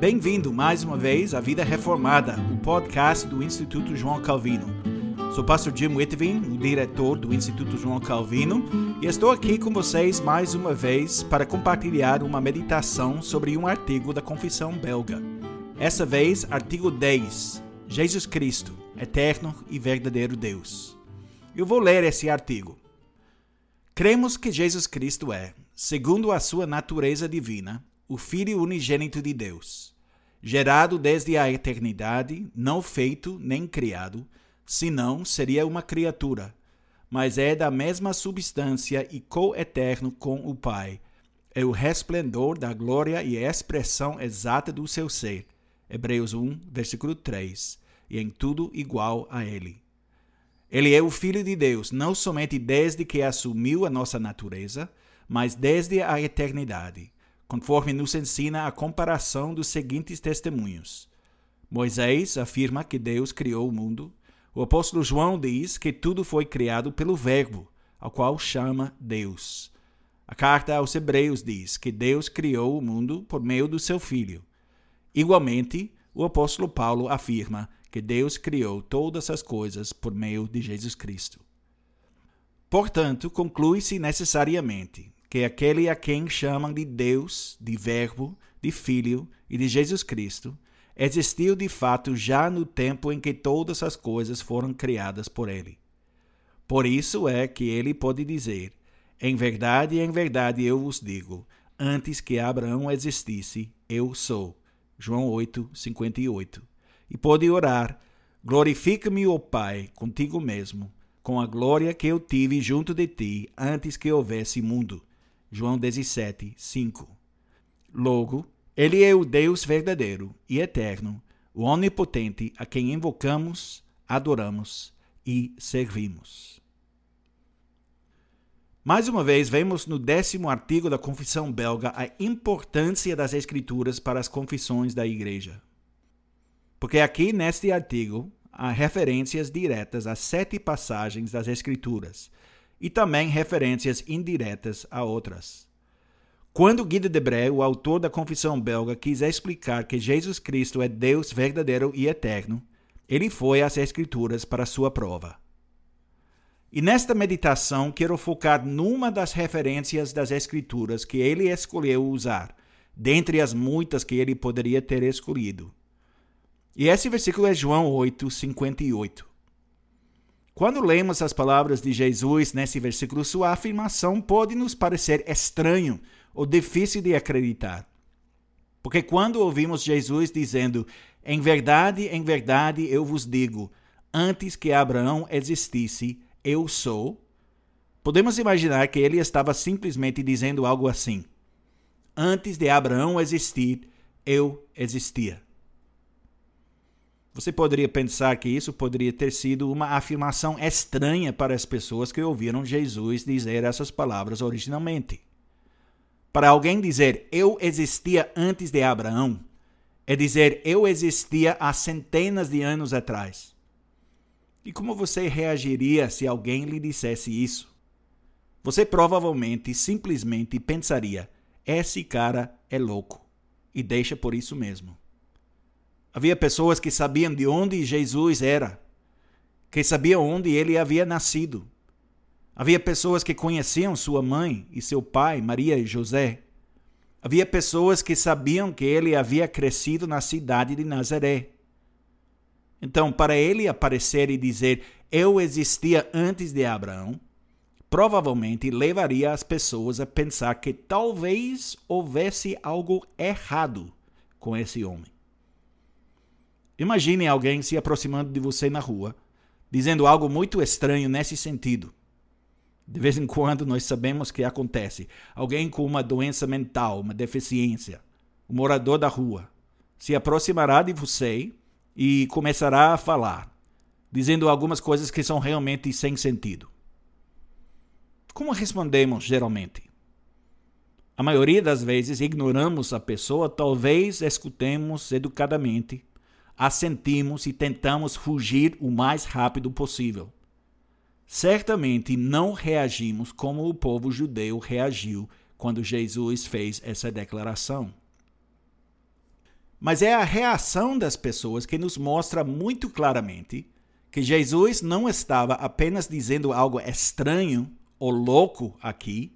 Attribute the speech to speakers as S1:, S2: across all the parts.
S1: Bem-vindo mais uma vez à Vida Reformada, o podcast do Instituto João Calvino. Sou pastor Jim Whitvin, o diretor do Instituto João Calvino, e estou aqui com vocês mais uma vez para compartilhar uma meditação sobre um artigo da Confissão Belga. Essa vez, artigo 10: Jesus Cristo, eterno e verdadeiro Deus. Eu vou ler esse artigo. Cremos que Jesus Cristo é, segundo a sua natureza divina, o Filho unigênito de Deus, gerado desde a eternidade, não feito nem criado, senão seria uma criatura, mas é da mesma substância e co-eterno com o Pai. É o resplendor da glória e a expressão exata do seu ser. Hebreus 1, versículo 3. E em tudo igual a ele. Ele é o Filho de Deus, não somente desde que assumiu a nossa natureza, mas desde a eternidade conforme nos ensina a comparação dos seguintes testemunhos. Moisés afirma que Deus criou o mundo. O apóstolo João diz que tudo foi criado pelo Verbo, ao qual chama Deus. A carta aos Hebreus diz que Deus criou o mundo por meio do seu Filho. Igualmente, o apóstolo Paulo afirma que Deus criou todas as coisas por meio de Jesus Cristo. Portanto, conclui-se necessariamente que aquele a quem chamam de Deus, de Verbo, de Filho e de Jesus Cristo, existiu de fato já no tempo em que todas as coisas foram criadas por ele. Por isso é que ele pode dizer: Em verdade, em verdade eu vos digo, antes que Abraão existisse, eu sou. João 8, 58. E pode orar: Glorifica-me, ó Pai, contigo mesmo, com a glória que eu tive junto de ti antes que houvesse mundo. João 17, 5. Logo, ele é o Deus verdadeiro e eterno, o onipotente a quem invocamos, adoramos e servimos. Mais uma vez, vemos no décimo artigo da Confissão Belga a importância das Escrituras para as confissões da Igreja. Porque aqui neste artigo há referências diretas a sete passagens das Escrituras, e também referências indiretas a outras. Quando Guy de Debré, o autor da Confissão Belga, quis explicar que Jesus Cristo é Deus verdadeiro e eterno, ele foi às Escrituras para sua prova. E nesta meditação quero focar numa das referências das Escrituras que ele escolheu usar, dentre as muitas que ele poderia ter escolhido. E esse versículo é João 8, 58. Quando lemos as palavras de Jesus nesse versículo, sua afirmação pode nos parecer estranho ou difícil de acreditar. Porque quando ouvimos Jesus dizendo: Em verdade, em verdade eu vos digo, antes que Abraão existisse, eu sou, podemos imaginar que ele estava simplesmente dizendo algo assim: Antes de Abraão existir, eu existia. Você poderia pensar que isso poderia ter sido uma afirmação estranha para as pessoas que ouviram Jesus dizer essas palavras originalmente. Para alguém dizer eu existia antes de Abraão, é dizer eu existia há centenas de anos atrás. E como você reagiria se alguém lhe dissesse isso? Você provavelmente simplesmente pensaria: esse cara é louco, e deixa por isso mesmo. Havia pessoas que sabiam de onde Jesus era, que sabiam onde ele havia nascido. Havia pessoas que conheciam sua mãe e seu pai, Maria e José. Havia pessoas que sabiam que ele havia crescido na cidade de Nazaré. Então, para ele aparecer e dizer eu existia antes de Abraão, provavelmente levaria as pessoas a pensar que talvez houvesse algo errado com esse homem. Imagine alguém se aproximando de você na rua, dizendo algo muito estranho nesse sentido. De vez em quando nós sabemos que acontece. Alguém com uma doença mental, uma deficiência, um morador da rua, se aproximará de você e começará a falar, dizendo algumas coisas que são realmente sem sentido. Como respondemos geralmente? A maioria das vezes ignoramos a pessoa, talvez escutemos educadamente assentimos e tentamos fugir o mais rápido possível. Certamente não reagimos como o povo judeu reagiu quando Jesus fez essa declaração. Mas é a reação das pessoas que nos mostra muito claramente que Jesus não estava apenas dizendo algo estranho ou louco aqui,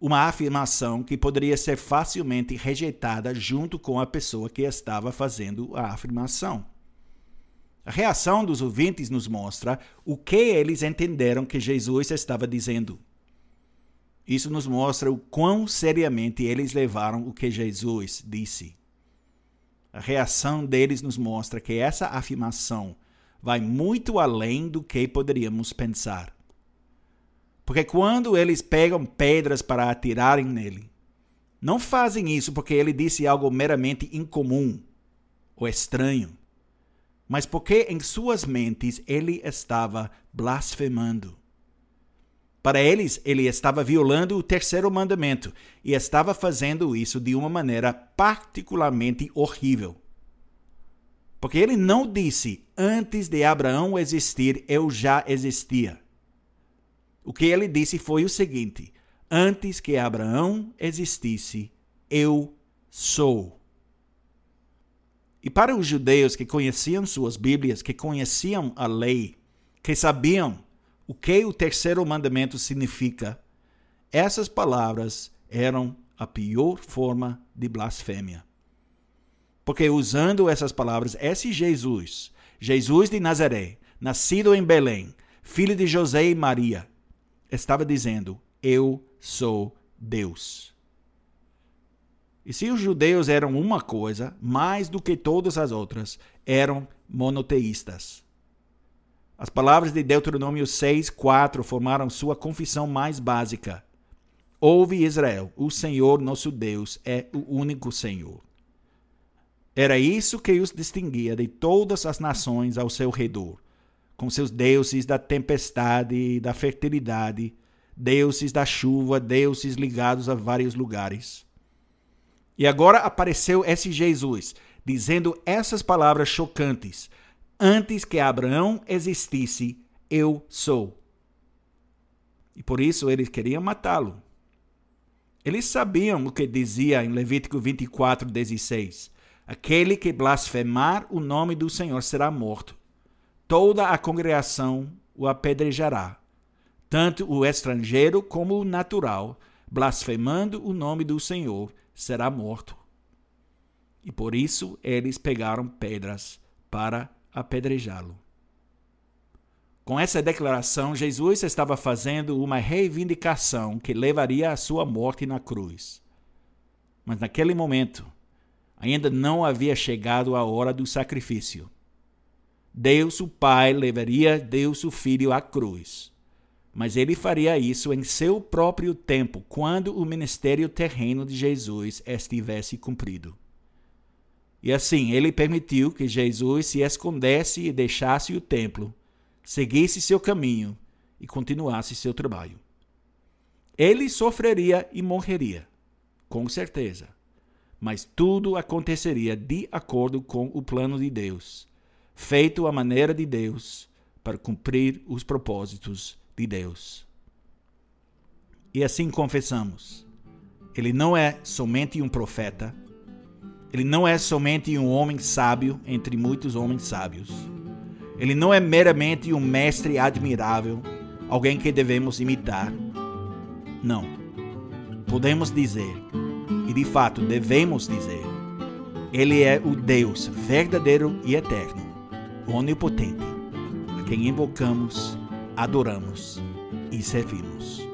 S1: uma afirmação que poderia ser facilmente rejeitada junto com a pessoa que estava fazendo a afirmação. A reação dos ouvintes nos mostra o que eles entenderam que Jesus estava dizendo. Isso nos mostra o quão seriamente eles levaram o que Jesus disse. A reação deles nos mostra que essa afirmação vai muito além do que poderíamos pensar. Porque quando eles pegam pedras para atirarem nele, não fazem isso porque ele disse algo meramente incomum ou estranho, mas porque em suas mentes ele estava blasfemando. Para eles, ele estava violando o terceiro mandamento e estava fazendo isso de uma maneira particularmente horrível. Porque ele não disse, antes de Abraão existir, eu já existia. O que ele disse foi o seguinte: antes que Abraão existisse, eu sou. E para os judeus que conheciam suas Bíblias, que conheciam a lei, que sabiam o que o terceiro mandamento significa, essas palavras eram a pior forma de blasfêmia. Porque usando essas palavras, esse Jesus, Jesus de Nazaré, nascido em Belém, filho de José e Maria, estava dizendo: Eu sou Deus. E se os judeus eram uma coisa, mais do que todas as outras, eram monoteístas. As palavras de Deuteronômio 6, 4 formaram sua confissão mais básica. Ouve Israel, o Senhor nosso Deus é o único Senhor. Era isso que os distinguia de todas as nações ao seu redor, com seus deuses da tempestade e da fertilidade, deuses da chuva, deuses ligados a vários lugares. E agora apareceu esse Jesus, dizendo essas palavras chocantes, Antes que Abraão existisse, eu sou. E por isso eles queriam matá-lo. Eles sabiam o que dizia em Levítico 24, 16: Aquele que blasfemar o nome do Senhor será morto. Toda a congregação o apedrejará, tanto o estrangeiro como o natural, blasfemando o nome do Senhor, será morto. E por isso eles pegaram pedras para apedrejá-lo. Com essa declaração, Jesus estava fazendo uma reivindicação que levaria à sua morte na cruz. Mas naquele momento, ainda não havia chegado a hora do sacrifício. Deus, o Pai, levaria Deus, o Filho, à cruz. Mas ele faria isso em seu próprio tempo, quando o ministério terreno de Jesus estivesse cumprido. E assim, ele permitiu que Jesus se escondesse e deixasse o templo, seguisse seu caminho e continuasse seu trabalho. Ele sofreria e morreria, com certeza, mas tudo aconteceria de acordo com o plano de Deus, feito à maneira de Deus, para cumprir os propósitos de Deus. E assim confessamos: ele não é somente um profeta ele não é somente um homem sábio entre muitos homens sábios. Ele não é meramente um mestre admirável, alguém que devemos imitar. Não. Podemos dizer, e de fato devemos dizer, ele é o Deus verdadeiro e eterno, onipotente, a quem invocamos, adoramos e servimos.